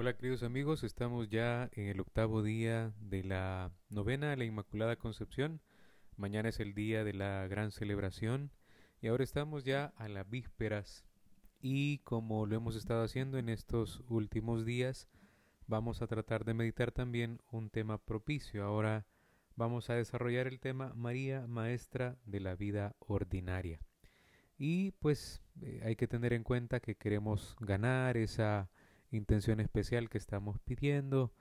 Hola queridos amigos, estamos ya en el octavo día de la novena a la Inmaculada Concepción. Mañana es el día de la gran celebración y ahora estamos ya a las vísperas y como lo hemos estado haciendo en estos últimos días, vamos a tratar de meditar también un tema propicio. Ahora vamos a desarrollar el tema María, Maestra de la vida ordinaria. Y pues eh, hay que tener en cuenta que queremos ganar esa intención especial que estamos pidiendo.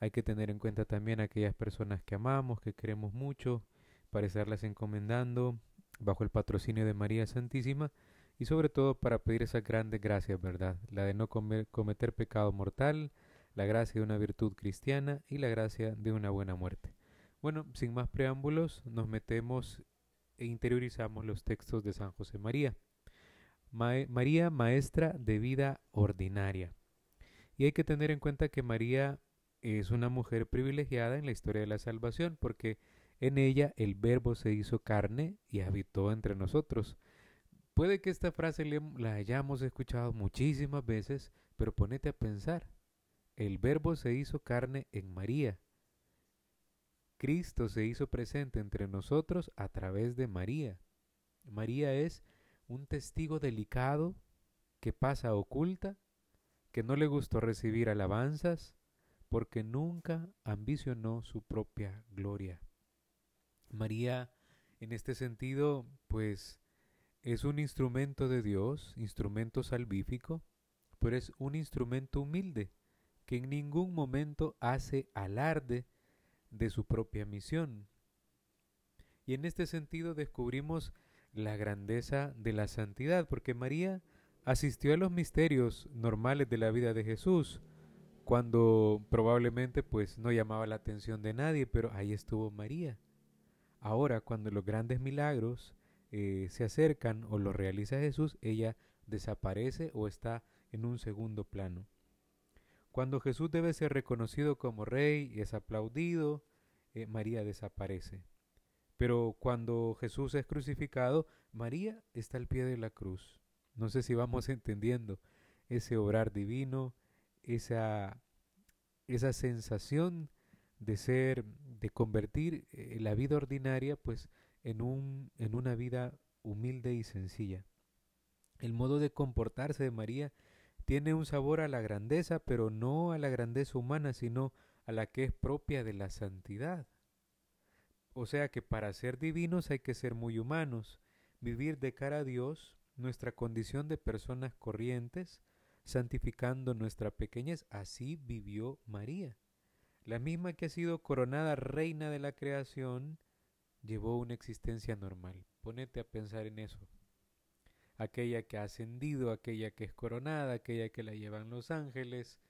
Hay que tener en cuenta también aquellas personas que amamos, que queremos mucho, para estarlas encomendando bajo el patrocinio de María Santísima y sobre todo para pedir esas grandes gracias, ¿verdad? La de no cometer pecado mortal, la gracia de una virtud cristiana y la gracia de una buena muerte. Bueno, sin más preámbulos, nos metemos e interiorizamos los textos de San José María. María, maestra de vida ordinaria. Y hay que tener en cuenta que María es una mujer privilegiada en la historia de la salvación, porque en ella el verbo se hizo carne y habitó entre nosotros. Puede que esta frase la hayamos escuchado muchísimas veces, pero ponete a pensar. El verbo se hizo carne en María. Cristo se hizo presente entre nosotros a través de María. María es un testigo delicado que pasa oculta que no le gustó recibir alabanzas porque nunca ambicionó su propia gloria. María, en este sentido, pues es un instrumento de Dios, instrumento salvífico, pero es un instrumento humilde que en ningún momento hace alarde de su propia misión. Y en este sentido descubrimos la grandeza de la santidad, porque María asistió a los misterios normales de la vida de Jesús, cuando probablemente pues no llamaba la atención de nadie, pero ahí estuvo María. Ahora, cuando los grandes milagros eh, se acercan o los realiza Jesús, ella desaparece o está en un segundo plano. Cuando Jesús debe ser reconocido como rey y es aplaudido, eh, María desaparece. Pero cuando Jesús es crucificado, María está al pie de la cruz. No sé si vamos entendiendo ese obrar divino, esa, esa sensación de ser, de convertir eh, la vida ordinaria pues en, un, en una vida humilde y sencilla. El modo de comportarse de María tiene un sabor a la grandeza, pero no a la grandeza humana, sino a la que es propia de la santidad. O sea que para ser divinos hay que ser muy humanos, vivir de cara a Dios nuestra condición de personas corrientes, santificando nuestra pequeñez. Así vivió María. La misma que ha sido coronada reina de la creación, llevó una existencia normal. Ponete a pensar en eso. Aquella que ha ascendido, aquella que es coronada, aquella que la llevan los ángeles,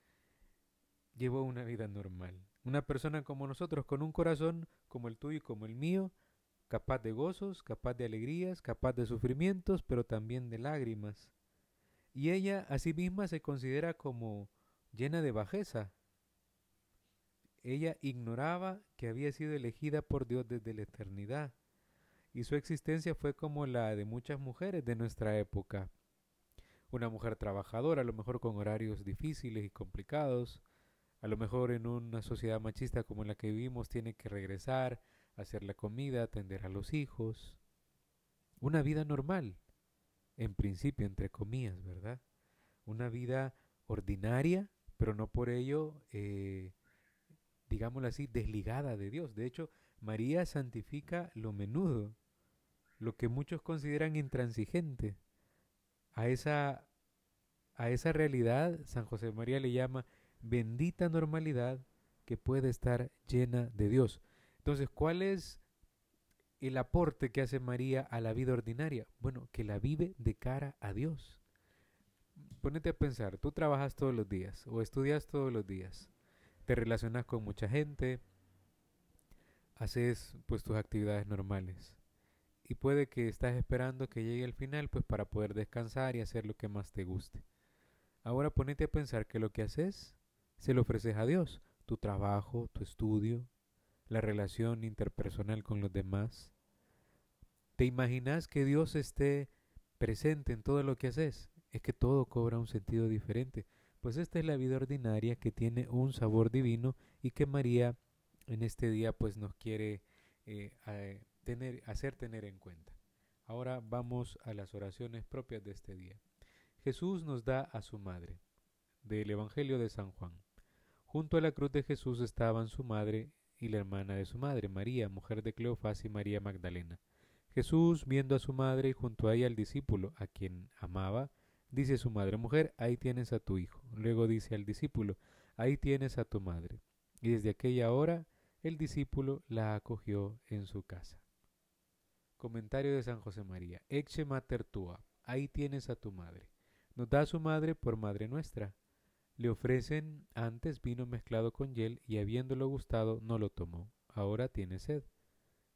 llevó una vida normal. Una persona como nosotros, con un corazón como el tuyo y como el mío, capaz de gozos, capaz de alegrías, capaz de sufrimientos, pero también de lágrimas. Y ella a sí misma se considera como llena de bajeza. Ella ignoraba que había sido elegida por Dios desde la eternidad, y su existencia fue como la de muchas mujeres de nuestra época. Una mujer trabajadora, a lo mejor con horarios difíciles y complicados, a lo mejor en una sociedad machista como la que vivimos tiene que regresar hacer la comida, atender a los hijos. Una vida normal, en principio, entre comillas, ¿verdad? Una vida ordinaria, pero no por ello, eh, digámoslo así, desligada de Dios. De hecho, María santifica lo menudo, lo que muchos consideran intransigente. A esa, a esa realidad, San José María le llama bendita normalidad que puede estar llena de Dios. Entonces, ¿cuál es el aporte que hace María a la vida ordinaria? Bueno, que la vive de cara a Dios. Ponete a pensar, tú trabajas todos los días o estudias todos los días, te relacionas con mucha gente, haces pues tus actividades normales y puede que estás esperando que llegue el final pues para poder descansar y hacer lo que más te guste. Ahora ponete a pensar que lo que haces se lo ofreces a Dios, tu trabajo, tu estudio, la relación interpersonal con los demás. ¿Te imaginas que Dios esté presente en todo lo que haces? Es que todo cobra un sentido diferente, Pues esta es la vida ordinaria que tiene un sabor divino y que María en este día pues nos quiere eh, hacer tener en cuenta. Ahora vamos a las oraciones propias de este día. Jesús nos da a su madre, del Evangelio de San Juan. Junto a la cruz de Jesús estaban su madre y la hermana de su madre, María, mujer de Cleofás y María Magdalena. Jesús, viendo a su madre y junto a ella al discípulo, a quien amaba, dice a su madre, mujer, ahí tienes a tu hijo. Luego dice al discípulo, ahí tienes a tu madre. Y desde aquella hora el discípulo la acogió en su casa. Comentario de San José María. Exe mater tua, ahí tienes a tu madre. Nos da a su madre por madre nuestra. Le ofrecen antes vino mezclado con hiel y habiéndolo gustado no lo tomó. Ahora tiene sed.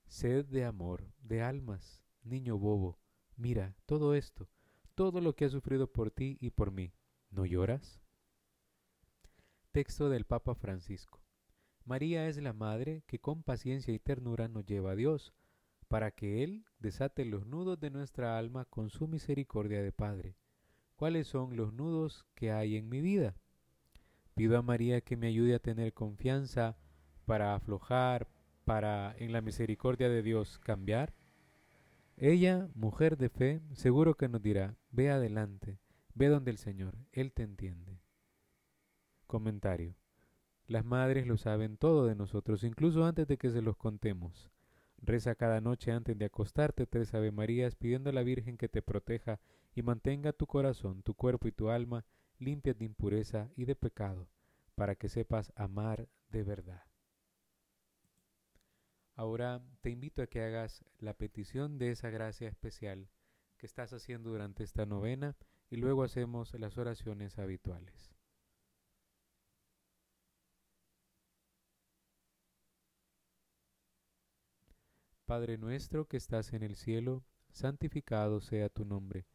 Sed de amor, de almas. Niño bobo, mira todo esto, todo lo que ha sufrido por ti y por mí. ¿No lloras? Texto del Papa Francisco. María es la madre que con paciencia y ternura nos lleva a Dios, para que Él desate los nudos de nuestra alma con su misericordia de Padre. ¿Cuáles son los nudos que hay en mi vida? Pido a María que me ayude a tener confianza para aflojar, para en la misericordia de Dios cambiar. Ella, mujer de fe, seguro que nos dirá, ve adelante, ve donde el Señor, Él te entiende. Comentario. Las madres lo saben todo de nosotros, incluso antes de que se los contemos. Reza cada noche antes de acostarte tres Ave Marías pidiendo a la Virgen que te proteja y mantenga tu corazón, tu cuerpo y tu alma limpias de impureza y de pecado, para que sepas amar de verdad. Ahora te invito a que hagas la petición de esa gracia especial que estás haciendo durante esta novena y luego hacemos las oraciones habituales. Padre nuestro que estás en el cielo, santificado sea tu nombre,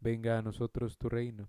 venga a nosotros tu reino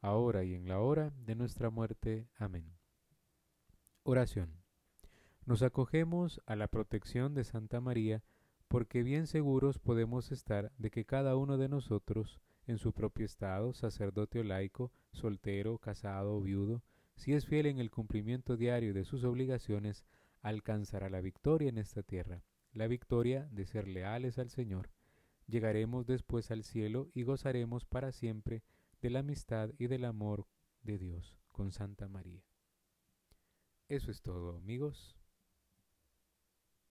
ahora y en la hora de nuestra muerte. Amén. Oración. Nos acogemos a la protección de Santa María, porque bien seguros podemos estar de que cada uno de nosotros, en su propio estado, sacerdote o laico, soltero, casado o viudo, si es fiel en el cumplimiento diario de sus obligaciones, alcanzará la victoria en esta tierra, la victoria de ser leales al Señor. Llegaremos después al cielo y gozaremos para siempre de la amistad y del amor de Dios con Santa María. Eso es todo, amigos.